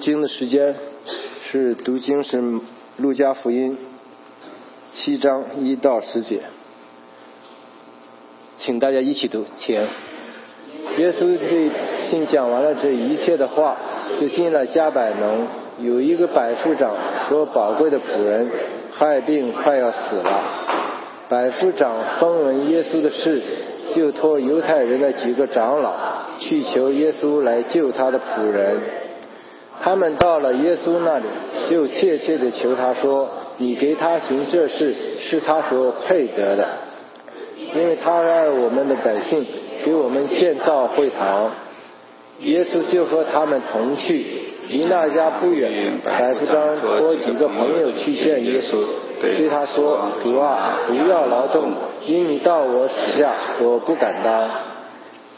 经的时间是读经是路加福音七章一到十节，请大家一起读。请耶稣这听讲完了这一切的话，就进了加百农。有一个百夫长说：“宝贵的仆人害病快要死了。”百夫长风闻耶稣的事，就托犹太人的几个长老去求耶稣来救他的仆人。他们到了耶稣那里，就切切的求他说：“你给他行这事，是他所配得的，因为他爱我们的百姓，给我们建造会堂。”耶稣就和他们同去，离那家不远。百夫长托几个朋友去见耶稣，对他说：“主啊，不要劳动，因你到我死下，我不敢当。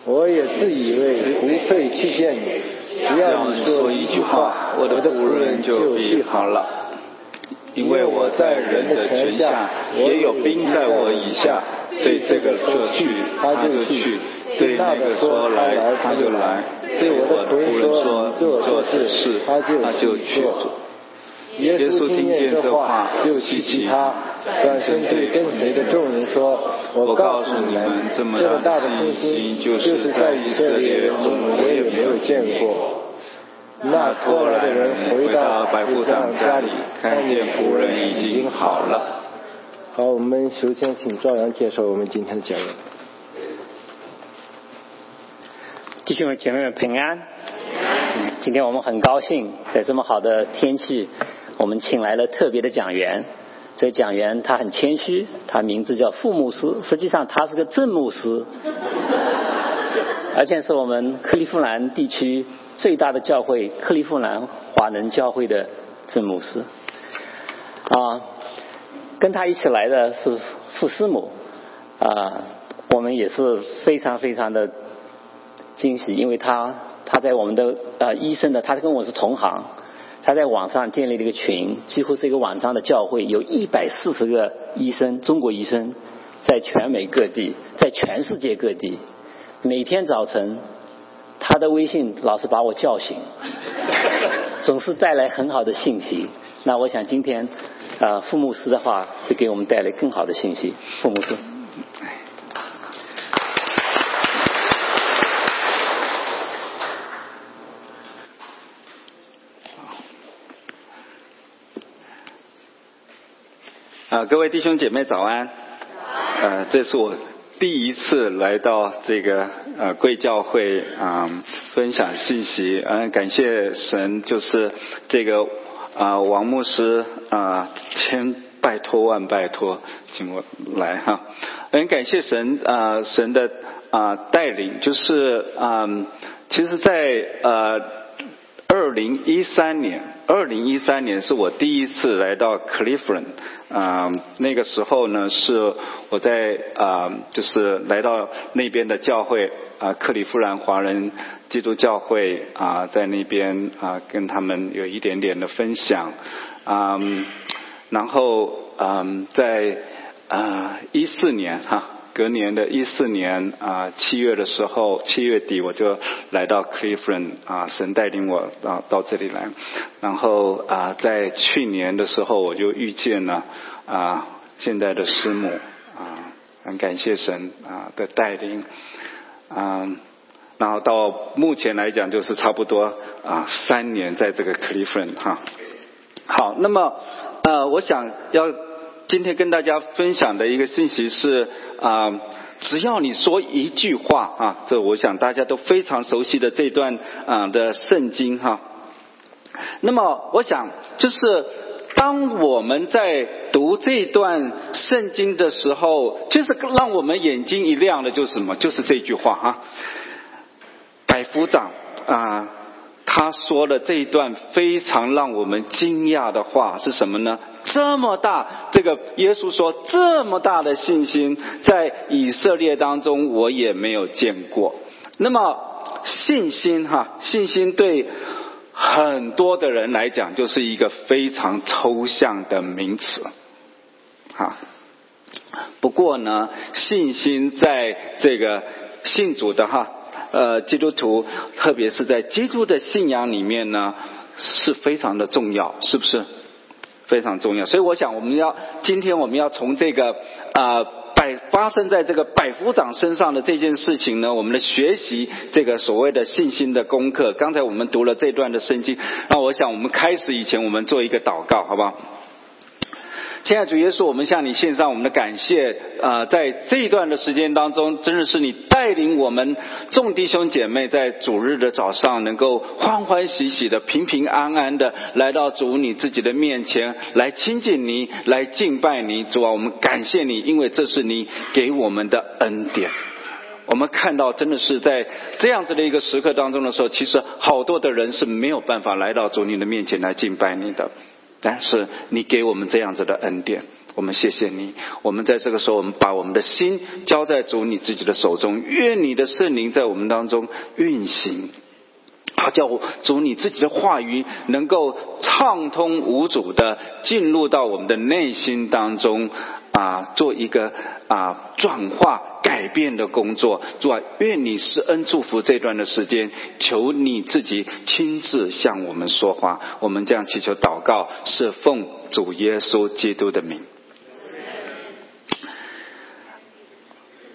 我也自以为不配去见你，只要你说一句话，我的仆人就必好了。因为我在人的权下，也有兵在我以下。对这个说去，他就去。”对那个说来他就来，对我的仆人说做这事他就去做。耶稣听见这话就去其他，转身对跟随的众人说：“我告诉你们，这么大的信心，就是在以色列人中我也没有见过。”那拖来的人回到百夫长家里，看见仆人已经好了。好，我们首先请赵阳介绍我们今天的讲员。弟兄姐妹们平安！今天我们很高兴，在这么好的天气，我们请来了特别的讲员。这个讲员他很谦虚，他名字叫傅牧师，实际上他是个正牧师，而且是我们克利夫兰地区最大的教会——克利夫兰华人教会的正牧师。啊，跟他一起来的是傅师母，啊，我们也是非常非常的。惊喜，因为他他在我们的呃医生的，他跟我是同行，他在网上建立了一个群，几乎是一个网上的教会，有一百四十个医生，中国医生，在全美各地，在全世界各地，每天早晨他的微信老是把我叫醒，总是带来很好的信息。那我想今天呃，傅牧师的话会给我们带来更好的信息，傅牧师。啊，各位弟兄姐妹早安！呃，这是我第一次来到这个呃贵教会啊，分享信息。嗯，感谢神，就是这个啊王牧师啊，千拜托万拜托，请我来哈。很感谢神啊，神的啊带领，就是啊，其实，在呃。二零一三年，二零一三年是我第一次来到 Cleveland，啊，那个时候呢是我在啊，就是来到那边的教会啊，克里夫兰华人基督教会啊，在那边啊，跟他们有一点点的分享，啊，然后嗯，在啊一四年哈。隔年的一四年啊七月的时候，七月底我就来到 Cleveland 啊，神带领我啊到这里来，然后啊在去年的时候我就遇见了啊现在的师母啊，很感谢神啊的带领啊，然后到目前来讲就是差不多啊三年在这个 Cleveland 哈，好，那么呃我想要。今天跟大家分享的一个信息是啊，只要你说一句话啊，这我想大家都非常熟悉的这段啊的圣经哈。那么我想就是当我们在读这段圣经的时候，就是让我们眼睛一亮的，就是什么？就是这句话哈。百夫长啊。他说了这一段非常让我们惊讶的话是什么呢？这么大，这个耶稣说这么大的信心，在以色列当中我也没有见过。那么信心哈，信心对很多的人来讲就是一个非常抽象的名词，哈。不过呢，信心在这个信主的哈。呃，基督徒，特别是在基督的信仰里面呢，是非常的重要，是不是？非常重要。所以我想，我们要今天我们要从这个啊百发生在这个百夫长身上的这件事情呢，我们的学习这个所谓的信心的功课。刚才我们读了这段的圣经，那我想我们开始以前，我们做一个祷告，好不好？亲爱主耶稣，我们向你献上我们的感谢啊！在这一段的时间当中，真的是你带领我们众弟兄姐妹在主日的早上，能够欢欢喜喜的、平平安安的来到主你自己的面前，来亲近你，来敬拜你。主啊，我们感谢你，因为这是你给我们的恩典。我们看到，真的是在这样子的一个时刻当中的时候，其实好多的人是没有办法来到主你的面前来敬拜你的。但是你给我们这样子的恩典，我们谢谢你。我们在这个时候，我们把我们的心交在主你自己的手中，愿你的圣灵在我们当中运行，好叫主你自己的话语能够畅通无阻的进入到我们的内心当中。啊，做一个啊转化改变的工作，主啊，愿你施恩祝福这段的时间，求你自己亲自向我们说话。我们这样祈求祷告，是奉主耶稣基督的名。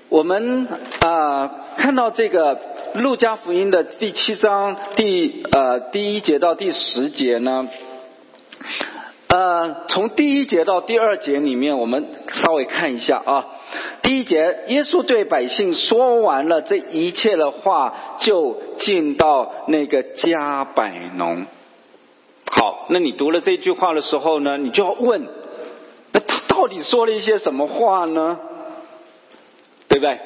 我们啊看到这个路加福音的第七章第呃第一节到第十节呢。呃，从第一节到第二节里面，我们稍微看一下啊。第一节，耶稣对百姓说完了这一切的话，就进到那个加百农。好，那你读了这句话的时候呢，你就要问，那他到底说了一些什么话呢？对不对？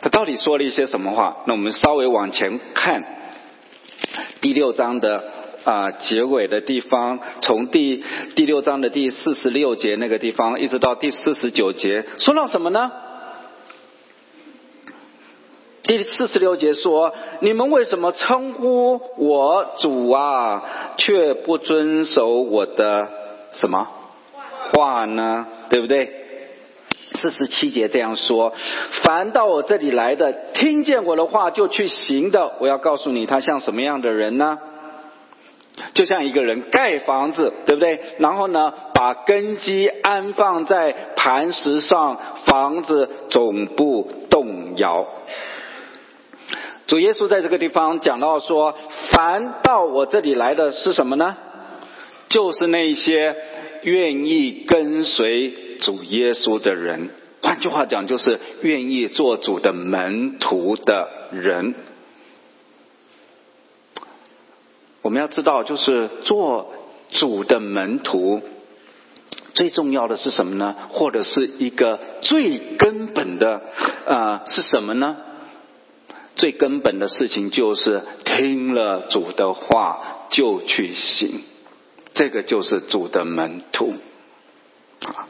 他到底说了一些什么话？那我们稍微往前看第六章的。啊，结尾的地方，从第第六章的第四十六节那个地方，一直到第四十九节，说到什么呢？第四十六节说：“你们为什么称呼我主啊，却不遵守我的什么话呢？对不对？”四十七节这样说：“凡到我这里来的，听见我的话就去行的，我要告诉你，他像什么样的人呢？”就像一个人盖房子，对不对？然后呢，把根基安放在磐石上，房子总不动摇。主耶稣在这个地方讲到说：“凡到我这里来的是什么呢？就是那些愿意跟随主耶稣的人。换句话讲，就是愿意做主的门徒的人。”我们要知道，就是做主的门徒，最重要的是什么呢？或者是一个最根本的啊是什么呢？最根本的事情就是听了主的话就去行，这个就是主的门徒啊。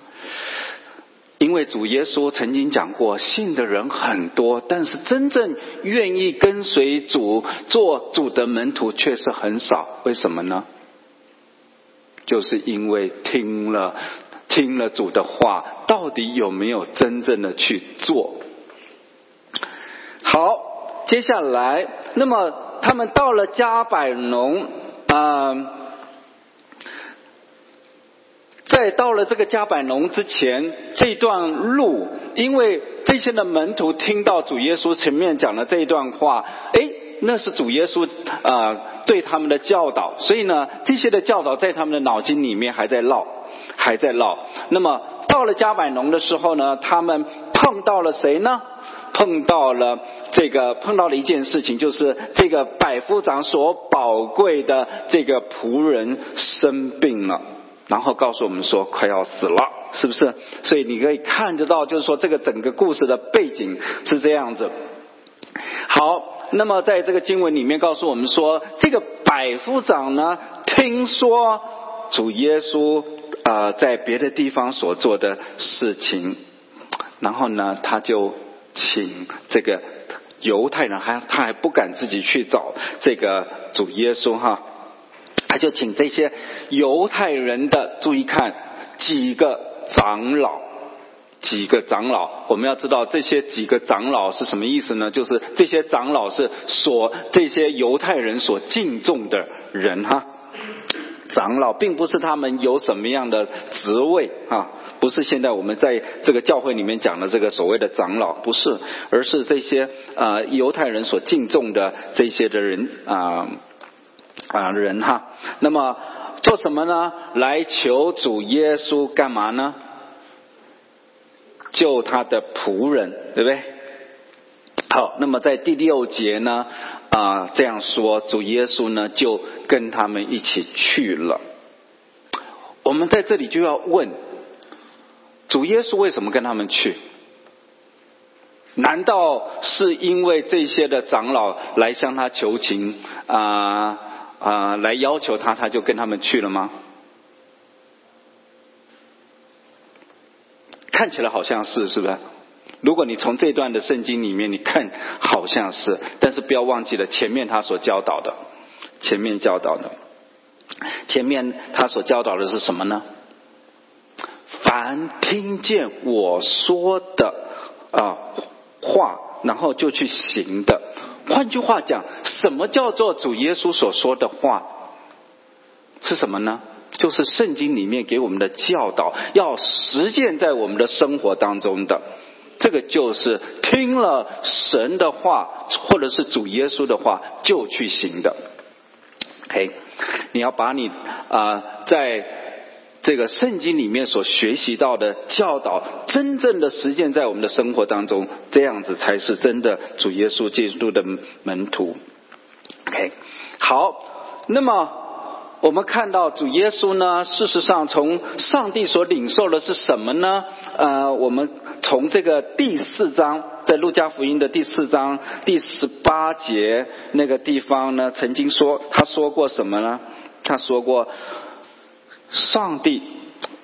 因为主耶稣曾经讲过，信的人很多，但是真正愿意跟随主、做主的门徒却是很少。为什么呢？就是因为听了听了主的话，到底有没有真正的去做？好，接下来，那么他们到了加百农啊。在到了这个加百农之前，这段路，因为这些的门徒听到主耶稣前面讲的这一段话，哎，那是主耶稣啊对他们的教导，所以呢，这些的教导在他们的脑筋里面还在绕，还在绕。那么到了加百农的时候呢，他们碰到了谁呢？碰到了这个，碰到了一件事情，就是这个百夫长所宝贵的这个仆人生病了。然后告诉我们说快要死了，是不是？所以你可以看得到，就是说这个整个故事的背景是这样子。好，那么在这个经文里面告诉我们说，这个百夫长呢，听说主耶稣啊在别的地方所做的事情，然后呢，他就请这个犹太人，还他还不敢自己去找这个主耶稣哈。他就请这些犹太人的注意看几个长老，几个长老，我们要知道这些几个长老是什么意思呢？就是这些长老是所这些犹太人所敬重的人哈。长老，并不是他们有什么样的职位啊，不是现在我们在这个教会里面讲的这个所谓的长老，不是，而是这些啊犹太人所敬重的这些的人啊啊人哈。那么做什么呢？来求主耶稣干嘛呢？救他的仆人，对不对？好，那么在第六节呢？啊，这样说，主耶稣呢就跟他们一起去了。我们在这里就要问：主耶稣为什么跟他们去？难道是因为这些的长老来向他求情啊啊，来要求他，他就跟他们去了吗？看起来好像是，是不是？如果你从这段的圣经里面，你看好像是，但是不要忘记了前面他所教导的，前面教导的，前面他所教导的是什么呢？凡听见我说的啊话，然后就去行的。换句话讲，什么叫做主耶稣所说的话？是什么呢？就是圣经里面给我们的教导，要实践在我们的生活当中的。这个就是听了神的话，或者是主耶稣的话，就去行的。OK，你要把你啊，在这个圣经里面所学习到的教导，真正的实践在我们的生活当中，这样子才是真的主耶稣基督的门徒。OK，好，那么。我们看到主耶稣呢，事实上从上帝所领受的是什么呢？呃，我们从这个第四章，在路加福音的第四章第十八节那个地方呢，曾经说他说过什么呢？他说过，上帝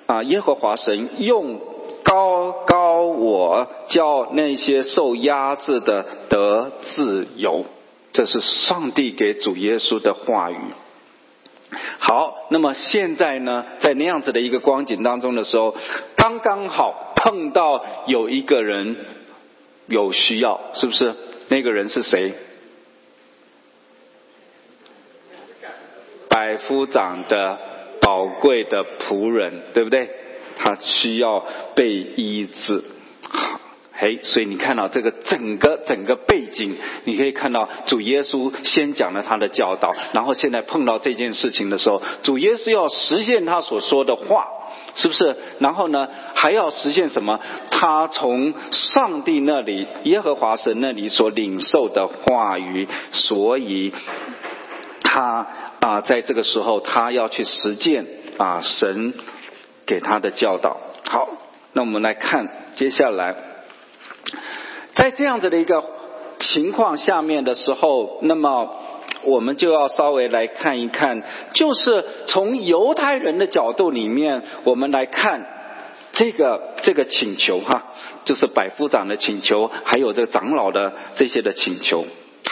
啊，耶和华神用高高我叫那些受压制的得自由，这是上帝给主耶稣的话语。好，那么现在呢，在那样子的一个光景当中的时候，刚刚好碰到有一个人有需要，是不是？那个人是谁？百夫长的宝贵的仆人，对不对？他需要被医治。嘿，所以你看到这个整个整个背景，你可以看到主耶稣先讲了他的教导，然后现在碰到这件事情的时候，主耶稣要实现他所说的话，是不是？然后呢，还要实现什么？他从上帝那里、耶和华神那里所领受的话语，所以啊，在这个时候他要去实践啊神给他的教导。好，那我们来看接下来。在这样子的一个情况下面的时候，那么我们就要稍微来看一看，就是从犹太人的角度里面，我们来看这个这个请求哈，就是百夫长的请求，还有这个长老的这些的请求。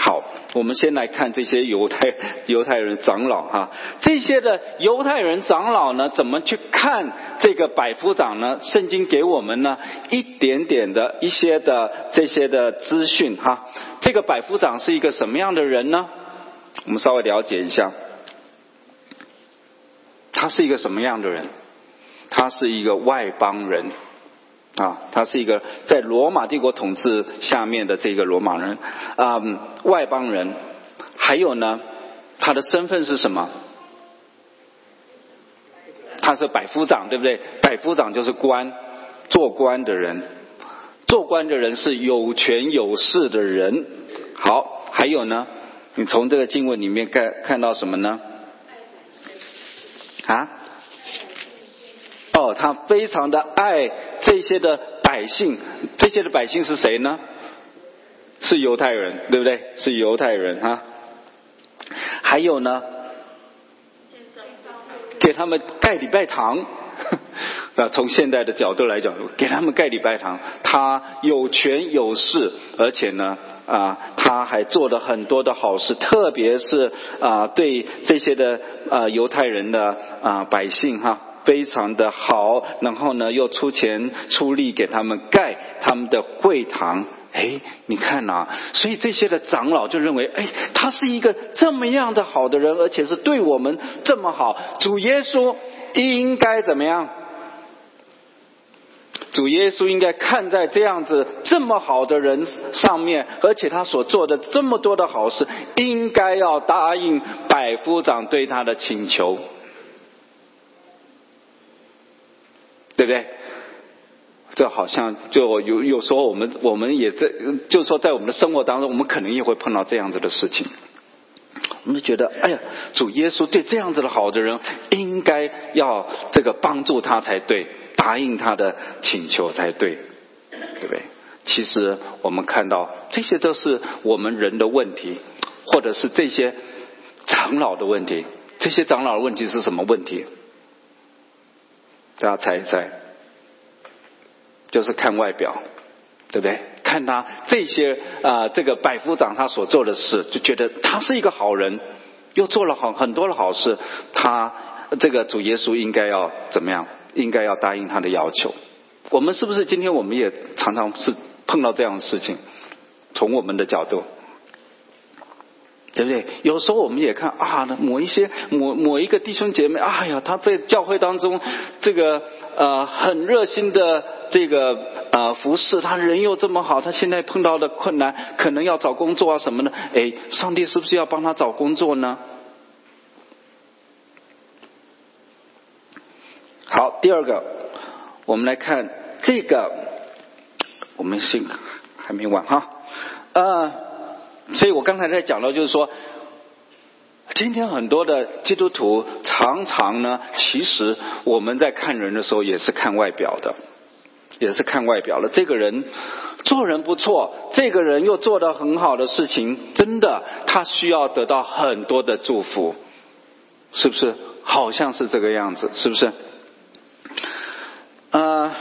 好，我们先来看这些犹太犹太人长老哈，这些的犹太人长老呢，怎么去看这个百夫长呢？圣经给我们呢一点点的一些的这些的资讯哈。这个百夫长是一个什么样的人呢？我们稍微了解一下，他是一个什么样的人？他是一个外邦人。啊，他是一个在罗马帝国统治下面的这个罗马人，啊，外邦人。还有呢，他的身份是什么？他是百夫长，对不对？百夫长就是官，做官的人。做官的人是有权有势的人。好，还有呢，你从这个经文里面看看到什么呢？啊？哦，他非常的爱这些的百姓，这些的百姓是谁呢？是犹太人，对不对？是犹太人哈。还有呢，给他们盖礼拜堂。那 从现在的角度来讲，给他们盖礼拜堂，他有权有势，而且呢，啊，他还做了很多的好事，特别是啊，对这些的啊犹太人的啊百姓哈。非常的好，然后呢又出钱出力给他们盖他们的会堂。哎，你看呐，所以这些的长老就认为，哎，他是一个这么样的好的人，而且是对我们这么好，主耶稣应该怎么样？主耶稣应该看在这样子这么好的人上面，而且他所做的这么多的好事，应该要答应百夫长对他的请求，对不对？这好像就有有时候我们我们也在，就是说在我们的生活当中，我们可能也会碰到这样子的事情。我们觉得，哎呀，主耶稣对这样子的好的人，应该要这个帮助他才对。答应他的请求才对，对不对？其实我们看到这些都是我们人的问题，或者是这些长老的问题。这些长老的问题是什么问题？大家猜一猜，就是看外表，对不对？看他这些啊，这个百夫长他所做的事，就觉得他是一个好人，又做了很很多的好事，他这个主耶稣应该要怎么样？应该要答应他的要求。我们是不是今天我们也常常是碰到这样的事情？从我们的角度，对不对？有时候我们也看啊，某一些某某一个弟兄姐妹，哎呀，他在教会当中这个呃很热心的这个呃服侍，他人又这么好，他现在碰到的困难可能要找工作啊什么的，哎，上帝是不是要帮他找工作呢？好，第二个，我们来看这个，我们先还没完哈，呃，所以我刚才在讲到，就是说，今天很多的基督徒常常呢，其实我们在看人的时候也是看外表的，也是看外表的。这个人做人不错，这个人又做的很好的事情，真的他需要得到很多的祝福，是不是？好像是这个样子，是不是？呃，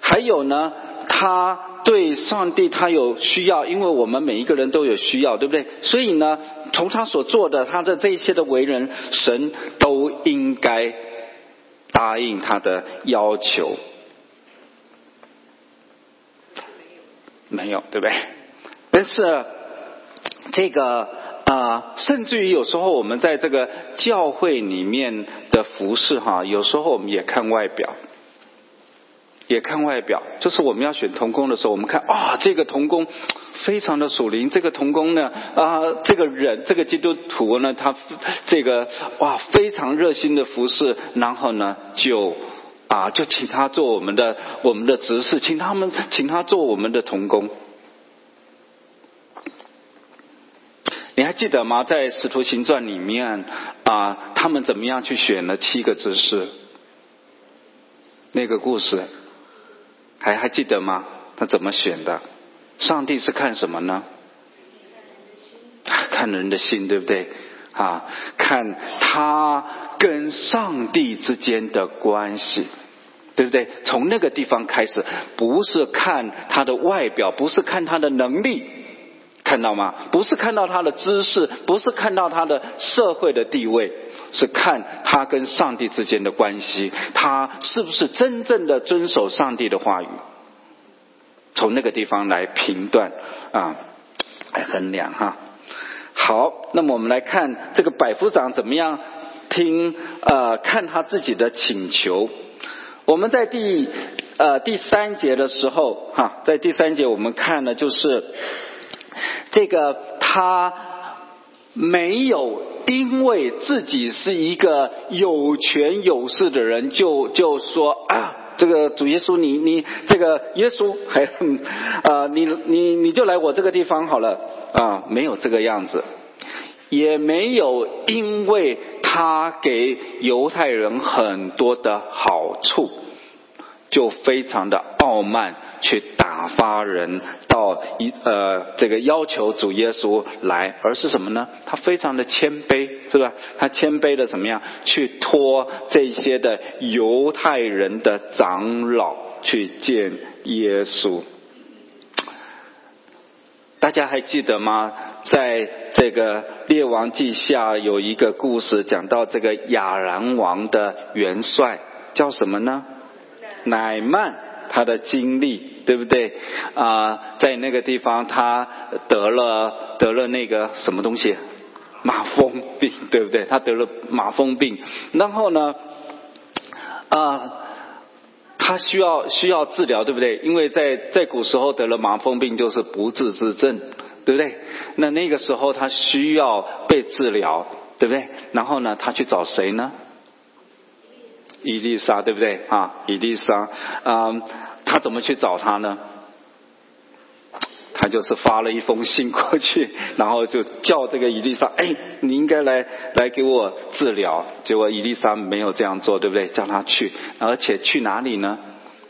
还有呢，他对上帝他有需要，因为我们每一个人都有需要，对不对？所以呢，从他所做的，他的这一切的为人，神都应该答应他的要求。没有，对不对？但是这个啊，甚至于有时候我们在这个教会里面的服饰哈，有时候我们也看外表。也看外表，就是我们要选童工的时候，我们看啊，这个童工非常的属灵，这个童工呢啊，这个人这个基督徒呢，他这个哇非常热心的服侍，然后呢就啊就请他做我们的我们的执事，请他们请他做我们的童工。你还记得吗？在使徒行传里面啊，他们怎么样去选了七个执事？那个故事。还还记得吗？他怎么选的？上帝是看什么呢？看人的心，对不对？啊，看他跟上帝之间的关系，对不对？从那个地方开始，不是看他的外表，不是看他的能力，看到吗？不是看到他的知识，不是看到他的社会的地位，是看他跟上帝之间的关系，他是不是真正的遵守上帝的话语？从那个地方来评断啊，来衡量哈。好，那么我们来看这个百夫长怎么样听呃看他自己的请求。我们在第呃第三节的时候哈，在第三节我们看的就是这个他没有因为自己是一个有权有势的人就就说啊。这个主耶稣，你你这个耶稣还啊，你你你就来我这个地方好了啊，没有这个样子，也没有因为他给犹太人很多的好处。就非常的傲慢，去打发人到一呃这个要求主耶稣来，而是什么呢？他非常的谦卑，是吧？他谦卑的怎么样？去托这些的犹太人的长老去见耶稣。大家还记得吗？在这个列王记下有一个故事，讲到这个亚兰王的元帅。叫什么呢？乃曼他的经历，对不对？啊，在那个地方他得了得了那个什么东西？马蜂病，对不对？他得了马蜂病，然后呢，啊，他需要需要治疗，对不对？因为在在古时候得了马蜂病就是不治之症，对不对？那那个时候他需要被治疗，对不对？然后呢，他去找谁呢？伊丽莎，对不对？啊，伊丽莎，啊，他怎么去找他呢？他就是发了一封信过去，然后就叫这个伊丽莎，哎，你应该来来给我治疗。结果伊丽莎没有这样做，对不对？叫他去，而且去哪里呢？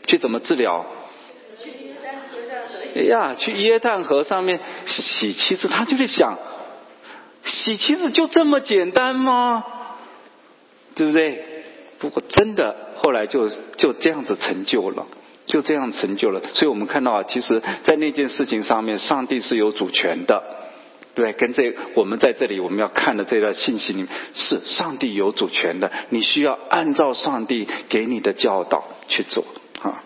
去怎么治疗？哎呀，去耶诞河上面洗妻子。他就在想，洗妻子就这么简单吗？对不对？不过真的，后来就就这样子成就了。就这样成就了，所以我们看到啊，其实，在那件事情上面，上帝是有主权的，对，跟这我们在这里我们要看的这段信息里面，是上帝有主权的，你需要按照上帝给你的教导去做啊。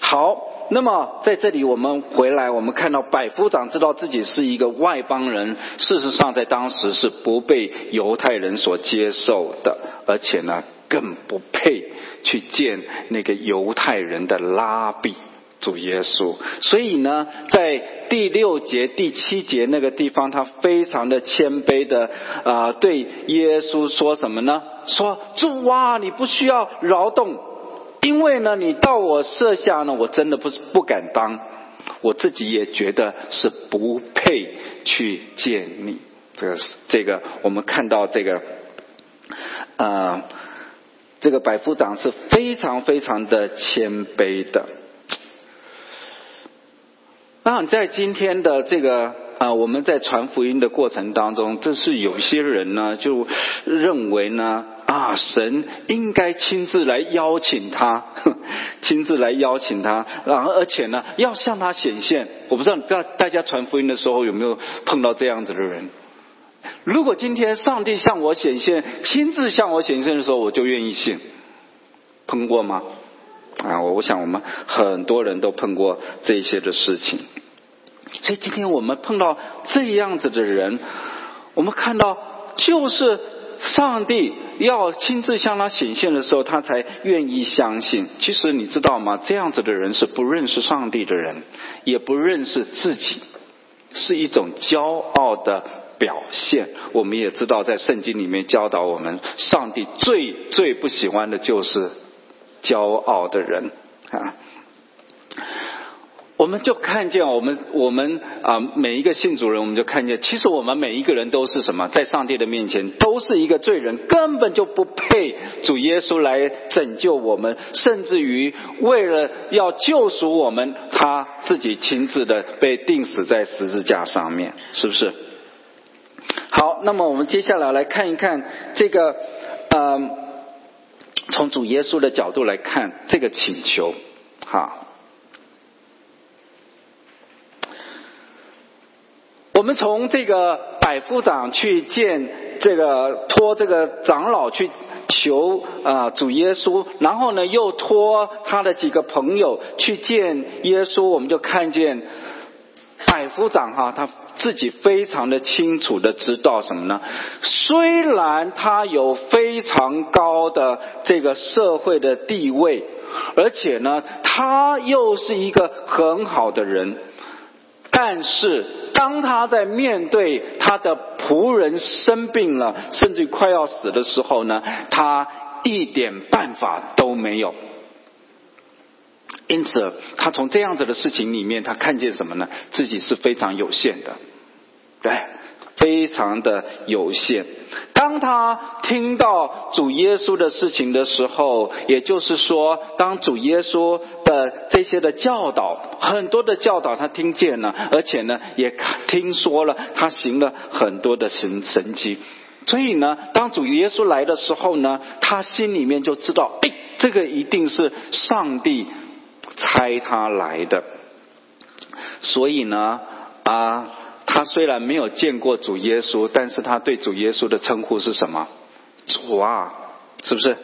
好，那么在这里我们回来，我们看到百夫长知道自己是一个外邦人，事实上在当时是不被犹太人所接受的，而且呢。更不配去见那个犹太人的拉比主耶稣，所以呢，在第六节、第七节那个地方，他非常的谦卑的啊，对耶稣说什么呢？说主啊，你不需要劳动，因为呢，你到我设下呢，我真的不是不敢当，我自己也觉得是不配去见你。这个是这个，我们看到这个呃。这个百夫长是非常非常的谦卑的。那在今天的这个啊，我们在传福音的过程当中，这是有些人呢就认为呢啊，神应该亲自来邀请他，亲自来邀请他，然后而且呢要向他显现。我不知道大大家传福音的时候有没有碰到这样子的人。如果今天上帝向我显现，亲自向我显现的时候，我就愿意信。碰过吗？啊，我我想我们很多人都碰过这些的事情。所以今天我们碰到这样子的人，我们看到就是上帝要亲自向他显现的时候，他才愿意相信。其实你知道吗？这样子的人是不认识上帝的人，也不认识自己，是一种骄傲的。表现，我们也知道，在圣经里面教导我们，上帝最最不喜欢的就是骄傲的人。我们就看见，我们我们啊，每一个信主人，我们就看见，其实我们每一个人都是什么，在上帝的面前都是一个罪人，根本就不配主耶稣来拯救我们，甚至于为了要救赎我们，他自己亲自的被钉死在十字架上面，是不是？好，那么我们接下来来看一看这个，呃，从主耶稣的角度来看这个请求，好，我们从这个百夫长去见这个托这个长老去求啊主耶稣，然后呢又托他的几个朋友去见耶稣，我们就看见百夫长哈他。自己非常的清楚的知道什么呢？虽然他有非常高的这个社会的地位，而且呢，他又是一个很好的人，但是当他在面对他的仆人生病了，甚至快要死的时候呢，他一点办法都没有。因此，他从这样子的事情里面，他看见什么呢？自己是非常有限的，对，非常的有限。当他听到主耶稣的事情的时候，也就是说，当主耶稣的这些的教导，很多的教导他听见了，而且呢，也听说了他行了很多的神神迹。所以呢，当主耶稣来的时候呢，他心里面就知道，哎，这个一定是上帝。猜他来的，所以呢，啊，他虽然没有见过主耶稣，但是他对主耶稣的称呼是什么？主啊，是不是？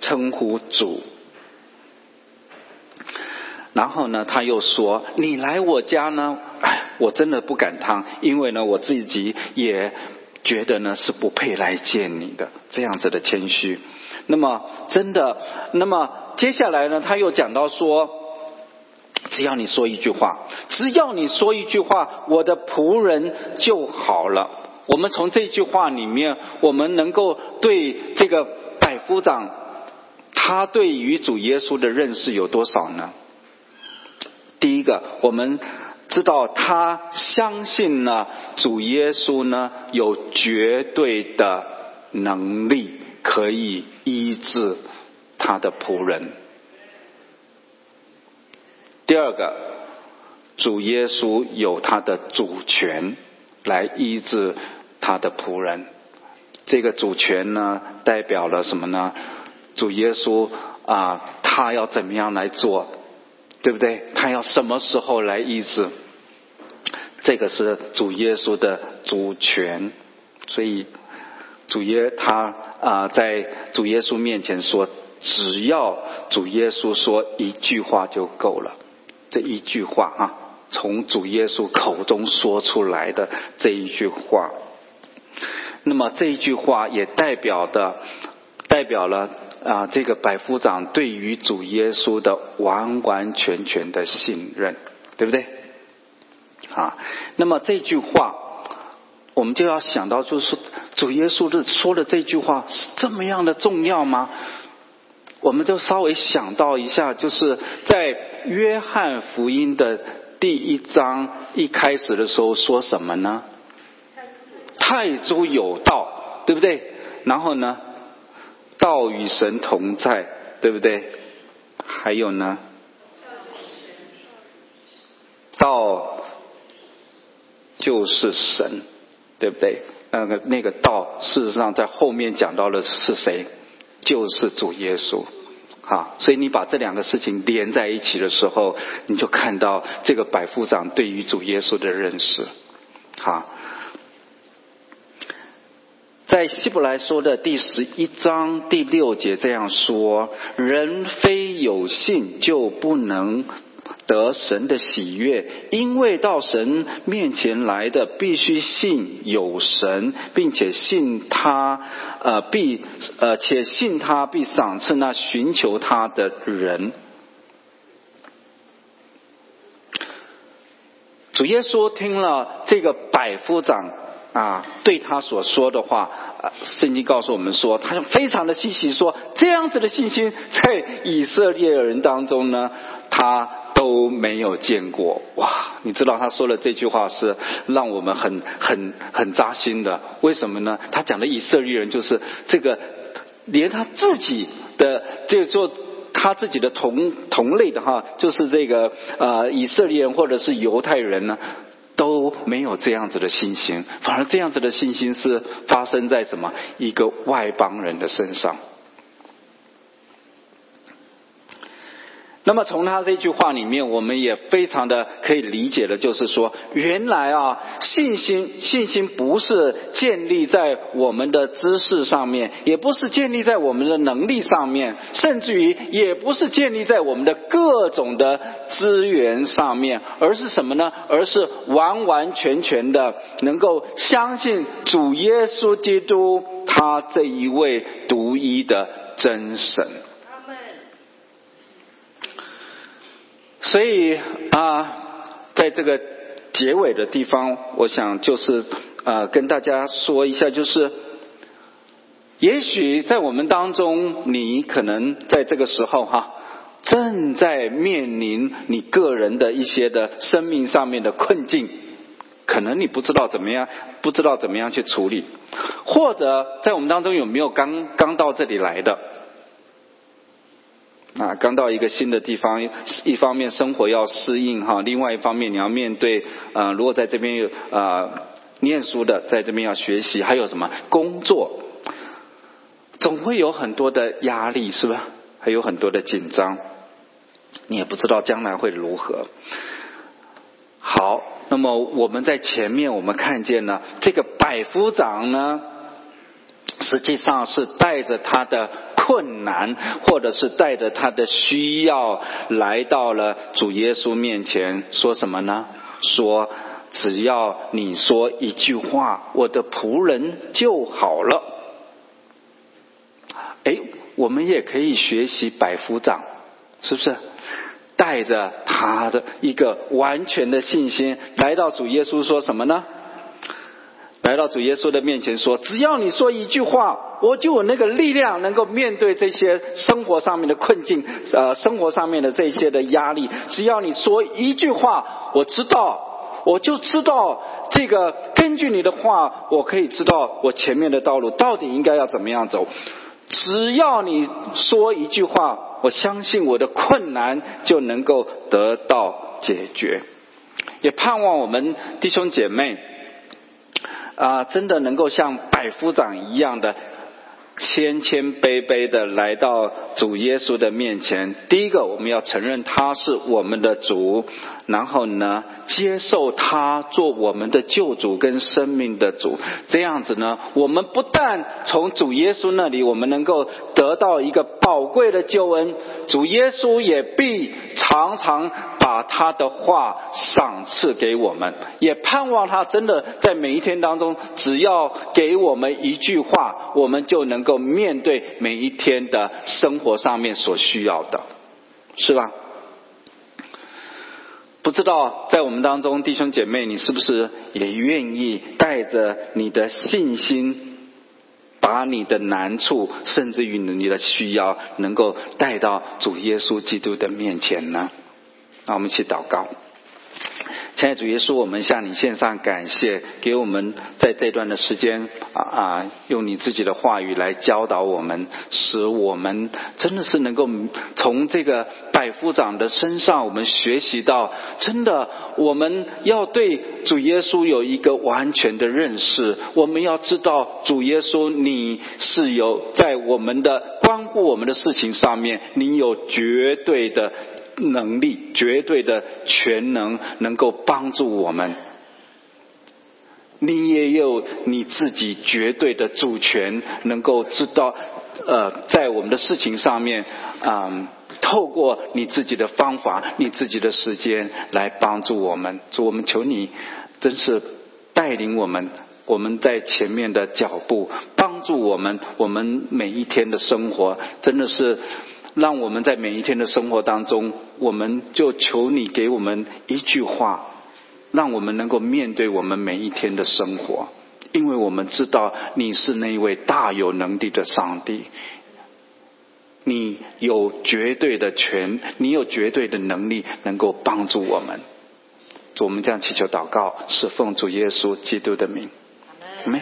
称呼主。然后呢，他又说：“你来我家呢，我真的不敢当，因为呢，我自己也觉得呢是不配来见你的，这样子的谦虚。那么真的，那么接下来呢，他又讲到说，只要你说一句话，只要你说一句话，我的仆人就好了。我们从这句话里面，我们能够对这个百夫长，他对于主耶稣的认识有多少呢？”第一个，我们知道他相信呢，主耶稣呢有绝对的能力可以医治他的仆人。第二个，主耶稣有他的主权来医治他的仆人。这个主权呢，代表了什么呢？主耶稣啊，他要怎么样来做？对不对？他要什么时候来医治？这个是主耶稣的主权，所以主耶他啊，在主耶稣面前说，只要主耶稣说一句话就够了。这一句话啊，从主耶稣口中说出来的这一句话，那么这一句话也代表的，代表了。啊，这个百夫长对于主耶稣的完完全全的信任，对不对？啊，那么这句话，我们就要想到，就是，主耶稣的说的这句话是这么样的重要吗？我们就稍微想到一下，就是在约翰福音的第一章一开始的时候说什么呢？太祖有道，对不对？然后呢？道与神同在，对不对？还有呢？道就是神，对不对？那个那个道，事实上在后面讲到的是谁？就是主耶稣。啊，所以你把这两个事情连在一起的时候，你就看到这个百夫长对于主耶稣的认识。哈。在希伯来说的第十一章第六节这样说：人非有信就不能得神的喜悦，因为到神面前来的必须信有神，并且信他，呃，必呃且信他必赏赐那寻求他的人。主耶稣听了这个百夫长。啊，对他所说的话，圣经告诉我们说，他非常的欣喜，说这样子的信心在以色列人当中呢，他都没有见过。哇，你知道他说的这句话是让我们很很很扎心的。为什么呢？他讲的以色列人就是这个，连他自己的这做他自己的同同类的哈，就是这个呃以色列人或者是犹太人呢。都没有这样子的信心，反而这样子的信心是发生在什么一个外邦人的身上。那么从他这句话里面，我们也非常的可以理解的，就是说，原来啊，信心信心不是建立在我们的知识上面，也不是建立在我们的能力上面，甚至于也不是建立在我们的各种的资源上面，而是什么呢？而是完完全全的能够相信主耶稣基督，他这一位独一的真神。所以啊，在这个结尾的地方，我想就是啊，跟大家说一下，就是也许在我们当中，你可能在这个时候哈，正在面临你个人的一些的生命上面的困境，可能你不知道怎么样，不知道怎么样去处理，或者在我们当中有没有刚刚到这里来的？啊，刚到一个新的地方，一方面生活要适应哈，另外一方面你要面对啊，如果在这边有啊念书的，在这边要学习，还有什么工作，总会有很多的压力，是吧？还有很多的紧张，你也不知道将来会如何。好，那么我们在前面我们看见了这个百夫长呢。实际上是带着他的困难，或者是带着他的需要，来到了主耶稣面前，说什么呢？说只要你说一句话，我的仆人就好了。哎，我们也可以学习百夫长，是不是？带着他的一个完全的信心，来到主耶稣，说什么呢？来到主耶稣的面前说：“只要你说一句话，我就有那个力量，能够面对这些生活上面的困境，呃，生活上面的这些的压力。只要你说一句话，我知道，我就知道这个。根据你的话，我可以知道我前面的道路到底应该要怎么样走。只要你说一句话，我相信我的困难就能够得到解决。也盼望我们弟兄姐妹。”啊，真的能够像百夫长一样的谦谦卑卑的来到主耶稣的面前。第一个，我们要承认他是我们的主，然后呢，接受他做我们的救主跟生命的主。这样子呢，我们不但从主耶稣那里，我们能够得到一个宝贵的救恩，主耶稣也必常常。把他的话赏赐给我们，也盼望他真的在每一天当中，只要给我们一句话，我们就能够面对每一天的生活上面所需要的，是吧？不知道在我们当中弟兄姐妹，你是不是也愿意带着你的信心，把你的难处，甚至于你的需要，能够带到主耶稣基督的面前呢？那我们一起祷告，亲爱主耶稣，我们向你献上感谢，给我们在这段的时间啊啊，用你自己的话语来教导我们，使我们真的是能够从这个百夫长的身上，我们学习到，真的我们要对主耶稣有一个完全的认识，我们要知道主耶稣你是有在我们的关乎我们的事情上面，你有绝对的。能力绝对的全能，能够帮助我们。你也有你自己绝对的主权，能够知道，呃，在我们的事情上面，啊，透过你自己的方法，你自己的时间来帮助我们。主，我们求你，真是带领我们，我们在前面的脚步，帮助我们，我们每一天的生活，真的是。让我们在每一天的生活当中，我们就求你给我们一句话，让我们能够面对我们每一天的生活，因为我们知道你是那一位大有能力的上帝，你有绝对的权，你有绝对的能力，能够帮助我们。我们这样祈求祷告，是奉主耶稣基督的名，没。